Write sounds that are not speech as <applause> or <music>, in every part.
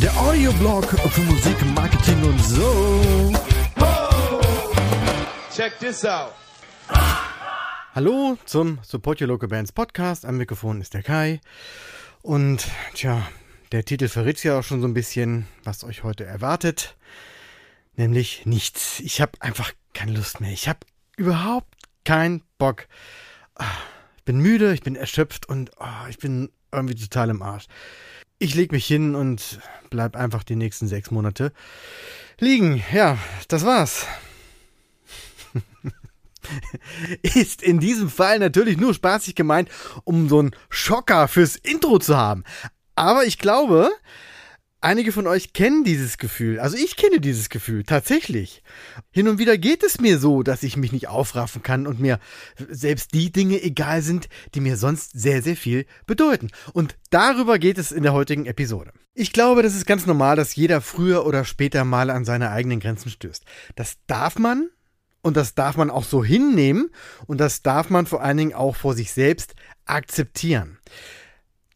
Der Audioblog für Musik, Marketing und so. Check this out. Hallo zum Support Your Local Bands Podcast. Am Mikrofon ist der Kai. Und tja, der Titel verrät ja auch schon so ein bisschen, was euch heute erwartet. Nämlich nichts. Ich habe einfach keine Lust mehr. Ich habe überhaupt keinen Bock. Ich bin müde, ich bin erschöpft und ah, ich bin irgendwie total im Arsch. Ich leg mich hin und bleib einfach die nächsten sechs Monate liegen. Ja, das war's. <laughs> Ist in diesem Fall natürlich nur spaßig gemeint, um so einen Schocker fürs Intro zu haben. Aber ich glaube, einige von euch kennen dieses Gefühl. Also ich kenne dieses Gefühl tatsächlich. Hin und wieder geht es mir so, dass ich mich nicht aufraffen kann und mir selbst die Dinge egal sind, die mir sonst sehr, sehr viel bedeuten. Und darüber geht es in der heutigen Episode. Ich glaube, das ist ganz normal, dass jeder früher oder später mal an seine eigenen Grenzen stößt. Das darf man und das darf man auch so hinnehmen und das darf man vor allen Dingen auch vor sich selbst akzeptieren.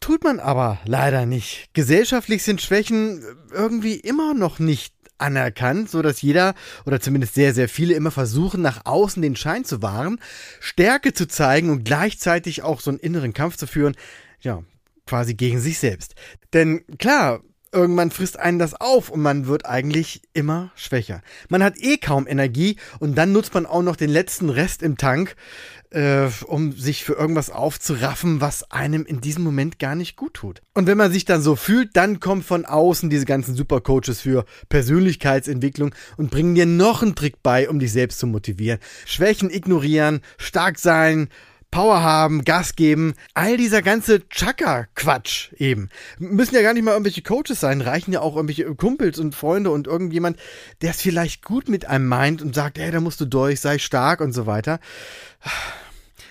Tut man aber leider nicht. Gesellschaftlich sind Schwächen irgendwie immer noch nicht anerkannt, so dass jeder oder zumindest sehr, sehr viele immer versuchen, nach außen den Schein zu wahren, Stärke zu zeigen und gleichzeitig auch so einen inneren Kampf zu führen, ja, quasi gegen sich selbst. Denn klar, irgendwann frisst einen das auf und man wird eigentlich immer schwächer. Man hat eh kaum Energie und dann nutzt man auch noch den letzten Rest im Tank, äh, um sich für irgendwas aufzuraffen, was einem in diesem Moment gar nicht gut tut. Und wenn man sich dann so fühlt, dann kommen von außen diese ganzen Supercoaches für Persönlichkeitsentwicklung und bringen dir noch einen Trick bei, um dich selbst zu motivieren. Schwächen ignorieren, stark sein, Power haben, Gas geben, all dieser ganze Chaka-Quatsch eben. Müssen ja gar nicht mal irgendwelche Coaches sein, reichen ja auch irgendwelche Kumpels und Freunde und irgendjemand, der es vielleicht gut mit einem meint und sagt, hey, da musst du durch, sei stark und so weiter.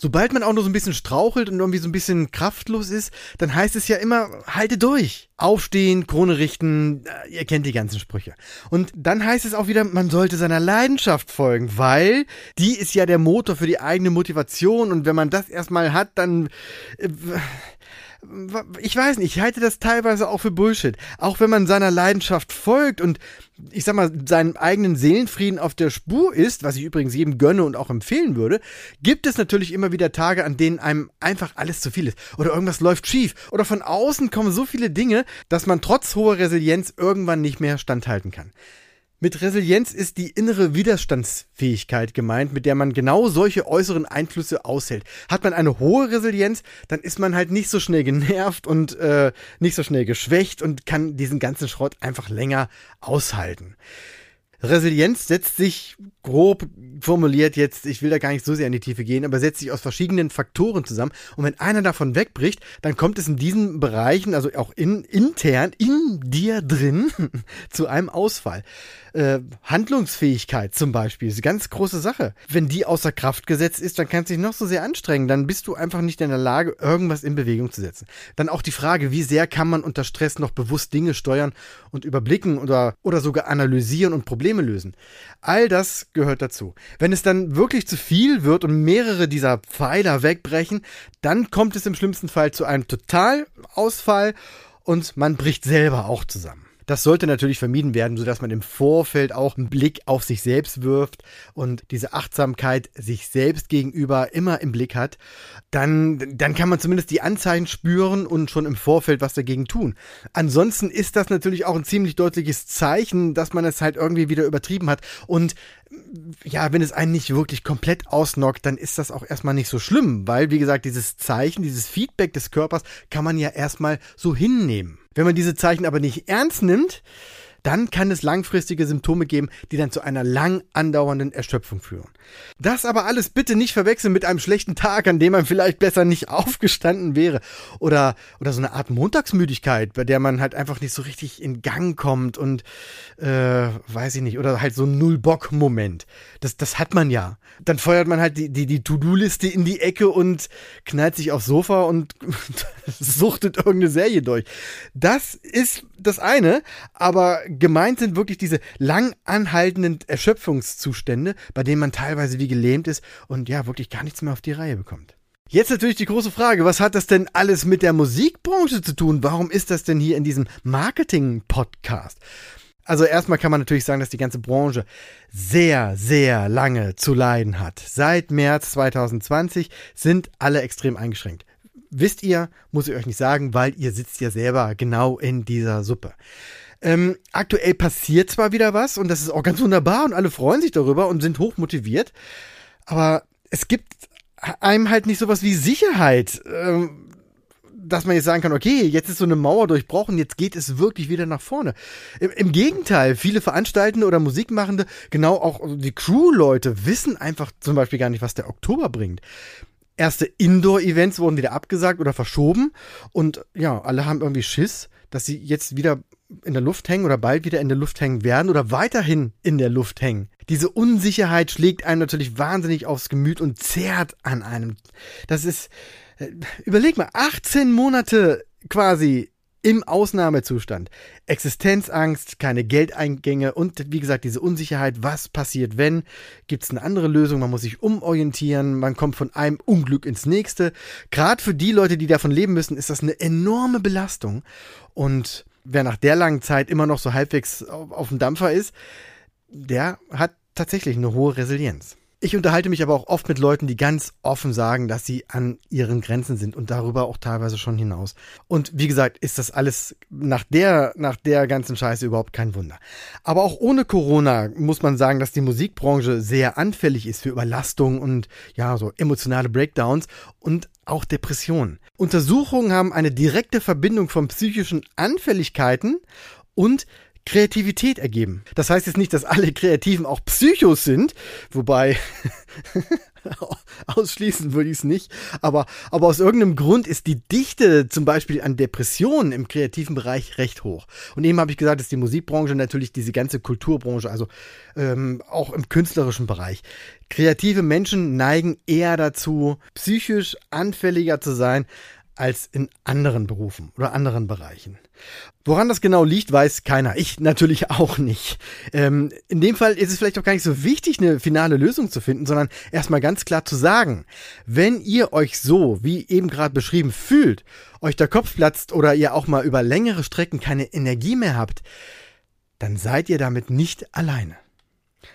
Sobald man auch nur so ein bisschen strauchelt und irgendwie so ein bisschen kraftlos ist, dann heißt es ja immer, halte durch. Aufstehen, Krone richten, äh, ihr kennt die ganzen Sprüche. Und dann heißt es auch wieder, man sollte seiner Leidenschaft folgen, weil die ist ja der Motor für die eigene Motivation und wenn man das erstmal hat, dann... Äh, ich weiß nicht, ich halte das teilweise auch für Bullshit. Auch wenn man seiner Leidenschaft folgt und ich sag mal, seinen eigenen Seelenfrieden auf der Spur ist, was ich übrigens jedem gönne und auch empfehlen würde, gibt es natürlich immer wieder Tage, an denen einem einfach alles zu viel ist. Oder irgendwas läuft schief. Oder von außen kommen so viele Dinge, dass man trotz hoher Resilienz irgendwann nicht mehr standhalten kann. Mit Resilienz ist die innere Widerstandsfähigkeit gemeint, mit der man genau solche äußeren Einflüsse aushält. Hat man eine hohe Resilienz, dann ist man halt nicht so schnell genervt und äh, nicht so schnell geschwächt und kann diesen ganzen Schrott einfach länger aushalten. Resilienz setzt sich grob formuliert jetzt, ich will da gar nicht so sehr in die Tiefe gehen, aber setzt sich aus verschiedenen Faktoren zusammen. Und wenn einer davon wegbricht, dann kommt es in diesen Bereichen, also auch in, intern, in dir drin, <laughs> zu einem Ausfall. Äh, Handlungsfähigkeit zum Beispiel ist eine ganz große Sache. Wenn die außer Kraft gesetzt ist, dann kannst du dich noch so sehr anstrengen, dann bist du einfach nicht in der Lage, irgendwas in Bewegung zu setzen. Dann auch die Frage, wie sehr kann man unter Stress noch bewusst Dinge steuern und überblicken oder, oder sogar analysieren und Probleme lösen. All gehört dazu. Wenn es dann wirklich zu viel wird und mehrere dieser Pfeiler wegbrechen, dann kommt es im schlimmsten Fall zu einem Totalausfall und man bricht selber auch zusammen. Das sollte natürlich vermieden werden, sodass man im Vorfeld auch einen Blick auf sich selbst wirft und diese Achtsamkeit sich selbst gegenüber immer im Blick hat. Dann, dann kann man zumindest die Anzeichen spüren und schon im Vorfeld was dagegen tun. Ansonsten ist das natürlich auch ein ziemlich deutliches Zeichen, dass man es halt irgendwie wieder übertrieben hat. Und ja, wenn es einen nicht wirklich komplett ausnockt, dann ist das auch erstmal nicht so schlimm, weil, wie gesagt, dieses Zeichen, dieses Feedback des Körpers kann man ja erstmal so hinnehmen. Wenn man diese Zeichen aber nicht ernst nimmt, dann kann es langfristige Symptome geben, die dann zu einer lang andauernden Erschöpfung führen. Das aber alles bitte nicht verwechseln mit einem schlechten Tag, an dem man vielleicht besser nicht <laughs> aufgestanden wäre. Oder, oder so eine Art Montagsmüdigkeit, bei der man halt einfach nicht so richtig in Gang kommt und, äh, weiß ich nicht, oder halt so ein Null-Bock-Moment. Das, das hat man ja. Dann feuert man halt die, die, die To-Do-Liste in die Ecke und knallt sich aufs Sofa und <laughs> suchtet irgendeine Serie durch. Das ist das eine, aber gemeint sind wirklich diese lang anhaltenden Erschöpfungszustände, bei denen man teilweise wie gelähmt ist und ja, wirklich gar nichts mehr auf die Reihe bekommt. Jetzt natürlich die große Frage, was hat das denn alles mit der Musikbranche zu tun? Warum ist das denn hier in diesem Marketing-Podcast? Also erstmal kann man natürlich sagen, dass die ganze Branche sehr, sehr lange zu leiden hat. Seit März 2020 sind alle extrem eingeschränkt. Wisst ihr, muss ich euch nicht sagen, weil ihr sitzt ja selber genau in dieser Suppe. Ähm, aktuell passiert zwar wieder was und das ist auch ganz wunderbar und alle freuen sich darüber und sind hoch motiviert, aber es gibt einem halt nicht sowas wie Sicherheit. Ähm, dass man jetzt sagen kann, okay, jetzt ist so eine Mauer durchbrochen, jetzt geht es wirklich wieder nach vorne. Im, im Gegenteil, viele Veranstaltende oder Musikmachende, genau auch die Crew-Leute, wissen einfach zum Beispiel gar nicht, was der Oktober bringt. Erste Indoor-Events wurden wieder abgesagt oder verschoben und ja, alle haben irgendwie Schiss, dass sie jetzt wieder in der Luft hängen oder bald wieder in der Luft hängen werden oder weiterhin in der Luft hängen. Diese Unsicherheit schlägt einem natürlich wahnsinnig aufs Gemüt und zerrt an einem. Das ist, überleg mal, 18 Monate quasi im Ausnahmezustand. Existenzangst, keine Geldeingänge und wie gesagt diese Unsicherheit, was passiert, wenn? Gibt es eine andere Lösung? Man muss sich umorientieren, man kommt von einem Unglück ins nächste. Gerade für die Leute, die davon leben müssen, ist das eine enorme Belastung. Und wer nach der langen Zeit immer noch so halbwegs auf, auf dem Dampfer ist, der hat tatsächlich eine hohe Resilienz. Ich unterhalte mich aber auch oft mit Leuten, die ganz offen sagen, dass sie an ihren Grenzen sind und darüber auch teilweise schon hinaus. Und wie gesagt, ist das alles nach der, nach der ganzen Scheiße überhaupt kein Wunder. Aber auch ohne Corona muss man sagen, dass die Musikbranche sehr anfällig ist für Überlastung und ja, so emotionale Breakdowns und auch Depressionen. Untersuchungen haben eine direkte Verbindung von psychischen Anfälligkeiten und Kreativität ergeben. Das heißt jetzt nicht, dass alle Kreativen auch Psychos sind, wobei <laughs> ausschließen würde ich es nicht, aber, aber aus irgendeinem Grund ist die Dichte zum Beispiel an Depressionen im kreativen Bereich recht hoch. Und eben habe ich gesagt, dass die Musikbranche natürlich diese ganze Kulturbranche, also ähm, auch im künstlerischen Bereich. Kreative Menschen neigen eher dazu, psychisch anfälliger zu sein als in anderen Berufen oder anderen Bereichen. Woran das genau liegt, weiß keiner. Ich natürlich auch nicht. Ähm, in dem Fall ist es vielleicht auch gar nicht so wichtig, eine finale Lösung zu finden, sondern erstmal ganz klar zu sagen, wenn ihr euch so, wie eben gerade beschrieben, fühlt, euch der Kopf platzt oder ihr auch mal über längere Strecken keine Energie mehr habt, dann seid ihr damit nicht alleine.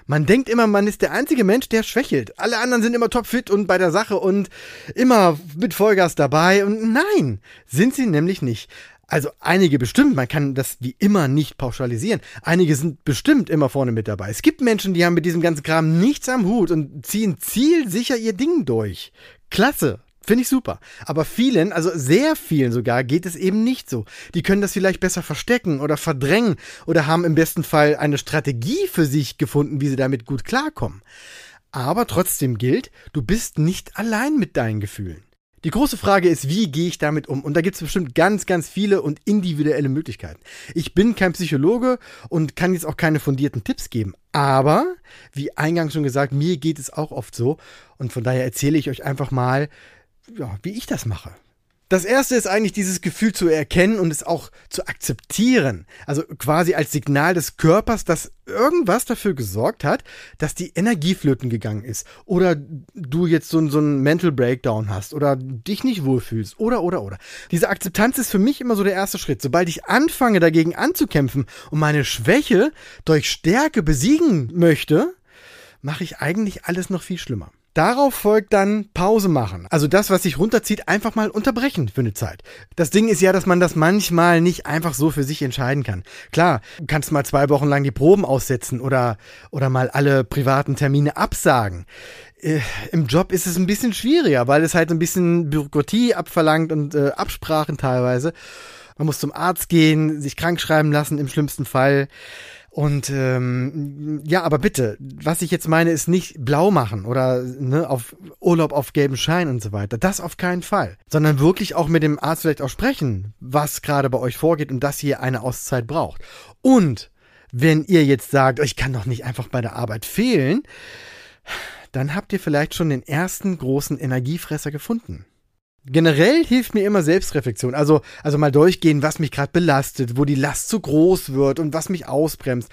Man denkt immer, man ist der einzige Mensch, der schwächelt. Alle anderen sind immer topfit und bei der Sache und immer mit Vollgas dabei. Und nein, sind sie nämlich nicht. Also einige bestimmt, man kann das wie immer nicht pauschalisieren. Einige sind bestimmt immer vorne mit dabei. Es gibt Menschen, die haben mit diesem ganzen Kram nichts am Hut und ziehen zielsicher ihr Ding durch. Klasse, Finde ich super. Aber vielen, also sehr vielen sogar, geht es eben nicht so. Die können das vielleicht besser verstecken oder verdrängen oder haben im besten Fall eine Strategie für sich gefunden, wie sie damit gut klarkommen. Aber trotzdem gilt, du bist nicht allein mit deinen Gefühlen. Die große Frage ist, wie gehe ich damit um? Und da gibt es bestimmt ganz, ganz viele und individuelle Möglichkeiten. Ich bin kein Psychologe und kann jetzt auch keine fundierten Tipps geben. Aber, wie eingangs schon gesagt, mir geht es auch oft so. Und von daher erzähle ich euch einfach mal, ja, wie ich das mache. Das erste ist eigentlich dieses Gefühl zu erkennen und es auch zu akzeptieren. Also quasi als Signal des Körpers, dass irgendwas dafür gesorgt hat, dass die Energie flöten gegangen ist. Oder du jetzt so, so einen Mental Breakdown hast oder dich nicht wohlfühlst. Oder, oder, oder. Diese Akzeptanz ist für mich immer so der erste Schritt. Sobald ich anfange, dagegen anzukämpfen und meine Schwäche durch Stärke besiegen möchte, mache ich eigentlich alles noch viel schlimmer. Darauf folgt dann Pause machen. Also das, was sich runterzieht, einfach mal unterbrechen für eine Zeit. Das Ding ist ja, dass man das manchmal nicht einfach so für sich entscheiden kann. Klar, du kannst mal zwei Wochen lang die Proben aussetzen oder, oder mal alle privaten Termine absagen. Äh, Im Job ist es ein bisschen schwieriger, weil es halt ein bisschen Bürokratie abverlangt und äh, Absprachen teilweise. Man muss zum Arzt gehen, sich krank schreiben lassen im schlimmsten Fall. Und ähm, ja, aber bitte, was ich jetzt meine, ist nicht blau machen oder ne, auf Urlaub auf gelben Schein und so weiter. Das auf keinen Fall. Sondern wirklich auch mit dem Arzt vielleicht auch sprechen, was gerade bei euch vorgeht und dass ihr eine Auszeit braucht. Und wenn ihr jetzt sagt, ich kann doch nicht einfach bei der Arbeit fehlen, dann habt ihr vielleicht schon den ersten großen Energiefresser gefunden. Generell hilft mir immer Selbstreflexion. Also, also mal durchgehen, was mich gerade belastet, wo die Last zu groß wird und was mich ausbremst.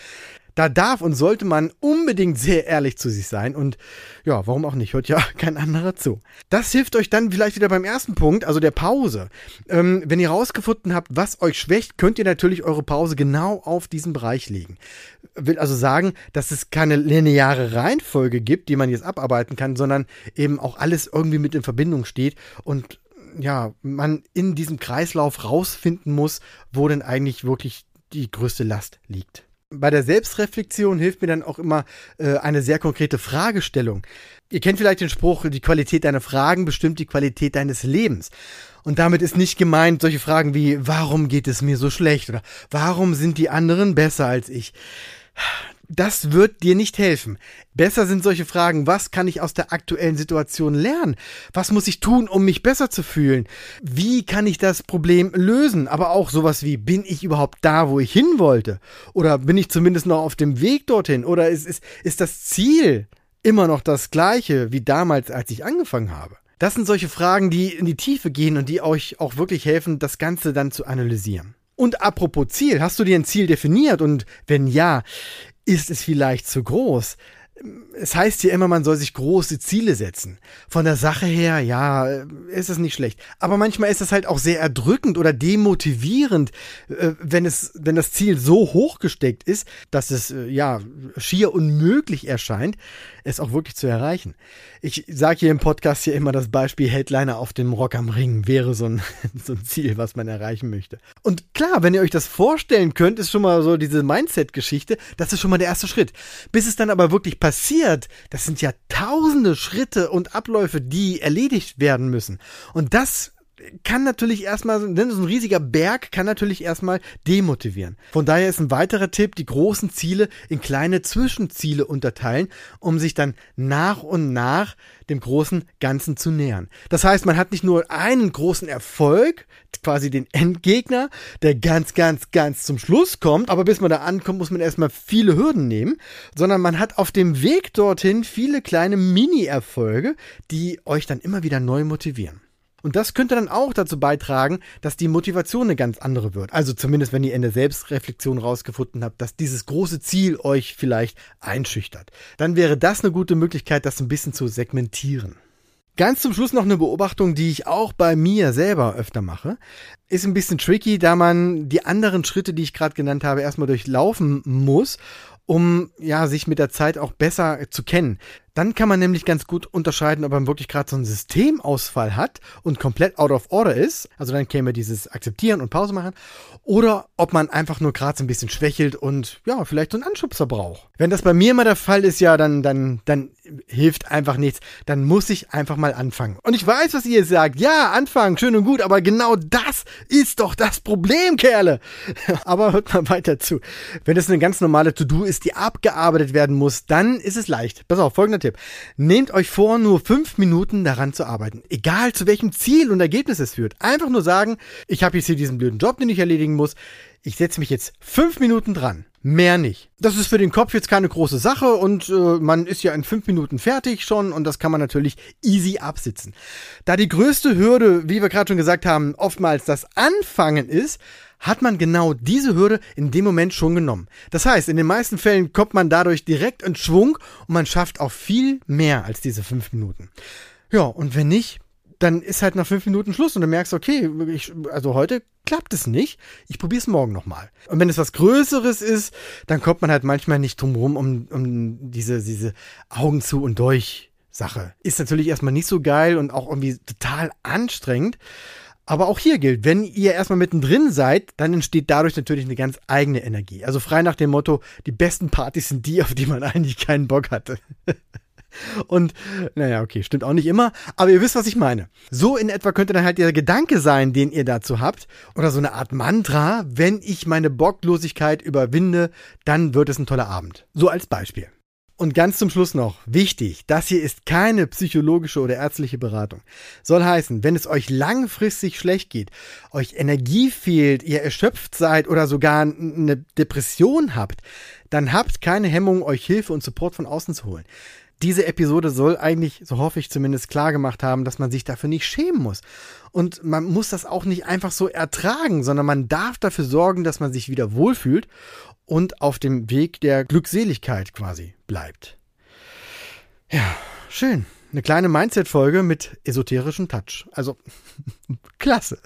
Da darf und sollte man unbedingt sehr ehrlich zu sich sein und ja, warum auch nicht, hört ja <laughs> kein anderer zu. Das hilft euch dann vielleicht wieder beim ersten Punkt, also der Pause. Ähm, wenn ihr rausgefunden habt, was euch schwächt, könnt ihr natürlich eure Pause genau auf diesen Bereich legen. Will also sagen, dass es keine lineare Reihenfolge gibt, die man jetzt abarbeiten kann, sondern eben auch alles irgendwie mit in Verbindung steht und ja, man in diesem Kreislauf rausfinden muss, wo denn eigentlich wirklich die größte Last liegt bei der Selbstreflexion hilft mir dann auch immer äh, eine sehr konkrete Fragestellung. Ihr kennt vielleicht den Spruch, die Qualität deiner Fragen bestimmt die Qualität deines Lebens. Und damit ist nicht gemeint solche Fragen wie, warum geht es mir so schlecht oder warum sind die anderen besser als ich? Das wird dir nicht helfen. Besser sind solche Fragen, was kann ich aus der aktuellen Situation lernen? Was muss ich tun, um mich besser zu fühlen? Wie kann ich das Problem lösen? Aber auch sowas wie, bin ich überhaupt da, wo ich hin wollte? Oder bin ich zumindest noch auf dem Weg dorthin? Oder ist, ist, ist das Ziel immer noch das gleiche wie damals, als ich angefangen habe? Das sind solche Fragen, die in die Tiefe gehen und die euch auch wirklich helfen, das Ganze dann zu analysieren. Und apropos Ziel, hast du dir ein Ziel definiert? Und wenn ja, ist es vielleicht zu groß? Es heißt hier immer, man soll sich große Ziele setzen. Von der Sache her, ja, ist es nicht schlecht. Aber manchmal ist es halt auch sehr erdrückend oder demotivierend, äh, wenn es, wenn das Ziel so hoch gesteckt ist, dass es, äh, ja, schier unmöglich erscheint, es auch wirklich zu erreichen. Ich sage hier im Podcast hier immer das Beispiel Headliner auf dem Rock am Ring wäre so ein, <laughs> so ein Ziel, was man erreichen möchte. Und klar, wenn ihr euch das vorstellen könnt, ist schon mal so diese Mindset-Geschichte, das ist schon mal der erste Schritt. Bis es dann aber wirklich passiert, das sind ja tausende Schritte und Abläufe, die erledigt werden müssen. Und das kann natürlich erstmal, denn so ein riesiger Berg kann natürlich erstmal demotivieren. Von daher ist ein weiterer Tipp, die großen Ziele in kleine Zwischenziele unterteilen, um sich dann nach und nach dem großen Ganzen zu nähern. Das heißt, man hat nicht nur einen großen Erfolg, quasi den Endgegner, der ganz, ganz, ganz zum Schluss kommt, aber bis man da ankommt, muss man erstmal viele Hürden nehmen, sondern man hat auf dem Weg dorthin viele kleine Mini-Erfolge, die euch dann immer wieder neu motivieren. Und das könnte dann auch dazu beitragen, dass die Motivation eine ganz andere wird. Also zumindest, wenn ihr in der Selbstreflexion rausgefunden habt, dass dieses große Ziel euch vielleicht einschüchtert. Dann wäre das eine gute Möglichkeit, das ein bisschen zu segmentieren. Ganz zum Schluss noch eine Beobachtung, die ich auch bei mir selber öfter mache. Ist ein bisschen tricky, da man die anderen Schritte, die ich gerade genannt habe, erstmal durchlaufen muss um ja sich mit der Zeit auch besser zu kennen. Dann kann man nämlich ganz gut unterscheiden, ob man wirklich gerade so einen Systemausfall hat und komplett out of order ist. Also dann käme dieses Akzeptieren und Pause machen. Oder ob man einfach nur gerade so ein bisschen schwächelt und ja, vielleicht so einen Anschubser braucht. Wenn das bei mir immer der Fall ist, ja, dann, dann, dann hilft einfach nichts. Dann muss ich einfach mal anfangen. Und ich weiß, was ihr sagt. Ja, anfangen, schön und gut, aber genau das ist doch das Problem, Kerle. <laughs> aber hört mal weiter zu. Wenn es eine ganz normale To-Do ist, die abgearbeitet werden muss, dann ist es leicht. Pass auf, folgender Tipp. Nehmt euch vor, nur fünf Minuten daran zu arbeiten. Egal zu welchem Ziel und Ergebnis es führt. Einfach nur sagen, ich habe jetzt hier diesen blöden Job, den ich erledigen muss. Ich setze mich jetzt fünf Minuten dran. Mehr nicht. Das ist für den Kopf jetzt keine große Sache und äh, man ist ja in fünf Minuten fertig schon und das kann man natürlich easy absitzen. Da die größte Hürde, wie wir gerade schon gesagt haben, oftmals das Anfangen ist, hat man genau diese Hürde in dem Moment schon genommen. Das heißt, in den meisten Fällen kommt man dadurch direkt in Schwung und man schafft auch viel mehr als diese fünf Minuten. Ja, und wenn nicht, dann ist halt nach fünf Minuten Schluss und du merkst, okay, ich, also heute klappt es nicht, ich probiere es morgen nochmal. Und wenn es was Größeres ist, dann kommt man halt manchmal nicht drum rum um, um diese, diese Augen zu und durch Sache. Ist natürlich erstmal nicht so geil und auch irgendwie total anstrengend. Aber auch hier gilt, wenn ihr erstmal mittendrin seid, dann entsteht dadurch natürlich eine ganz eigene Energie. Also frei nach dem Motto, die besten Partys sind die, auf die man <laughs> eigentlich keinen Bock hatte. <laughs> Und naja, okay, stimmt auch nicht immer, aber ihr wisst, was ich meine. So in etwa könnte dann halt der Gedanke sein, den ihr dazu habt, oder so eine Art Mantra, wenn ich meine Bocklosigkeit überwinde, dann wird es ein toller Abend. So als Beispiel. Und ganz zum Schluss noch, wichtig, das hier ist keine psychologische oder ärztliche Beratung. Soll heißen, wenn es euch langfristig schlecht geht, euch Energie fehlt, ihr erschöpft seid oder sogar eine Depression habt, dann habt keine Hemmung, euch Hilfe und Support von außen zu holen. Diese Episode soll eigentlich, so hoffe ich zumindest, klar gemacht haben, dass man sich dafür nicht schämen muss. Und man muss das auch nicht einfach so ertragen, sondern man darf dafür sorgen, dass man sich wieder wohlfühlt und auf dem Weg der Glückseligkeit quasi bleibt. Ja, schön. Eine kleine Mindset-Folge mit esoterischem Touch. Also, <laughs> klasse.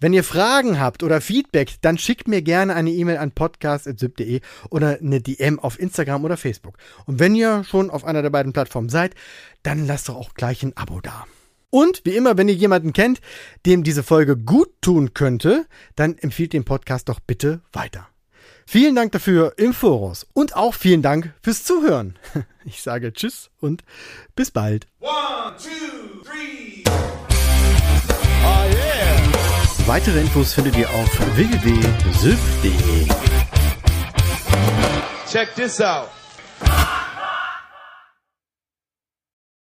Wenn ihr Fragen habt oder Feedback, dann schickt mir gerne eine E-Mail an podcast.zip.de oder eine DM auf Instagram oder Facebook. Und wenn ihr schon auf einer der beiden Plattformen seid, dann lasst doch auch gleich ein Abo da. Und wie immer, wenn ihr jemanden kennt, dem diese Folge gut tun könnte, dann empfiehlt den Podcast doch bitte weiter. Vielen Dank dafür im Voraus und auch vielen Dank fürs Zuhören. <laughs> Ich sage Tschüss und bis bald. One, two, three. Oh yeah. Weitere Infos findet ihr auf www.sylph.de. Check this out.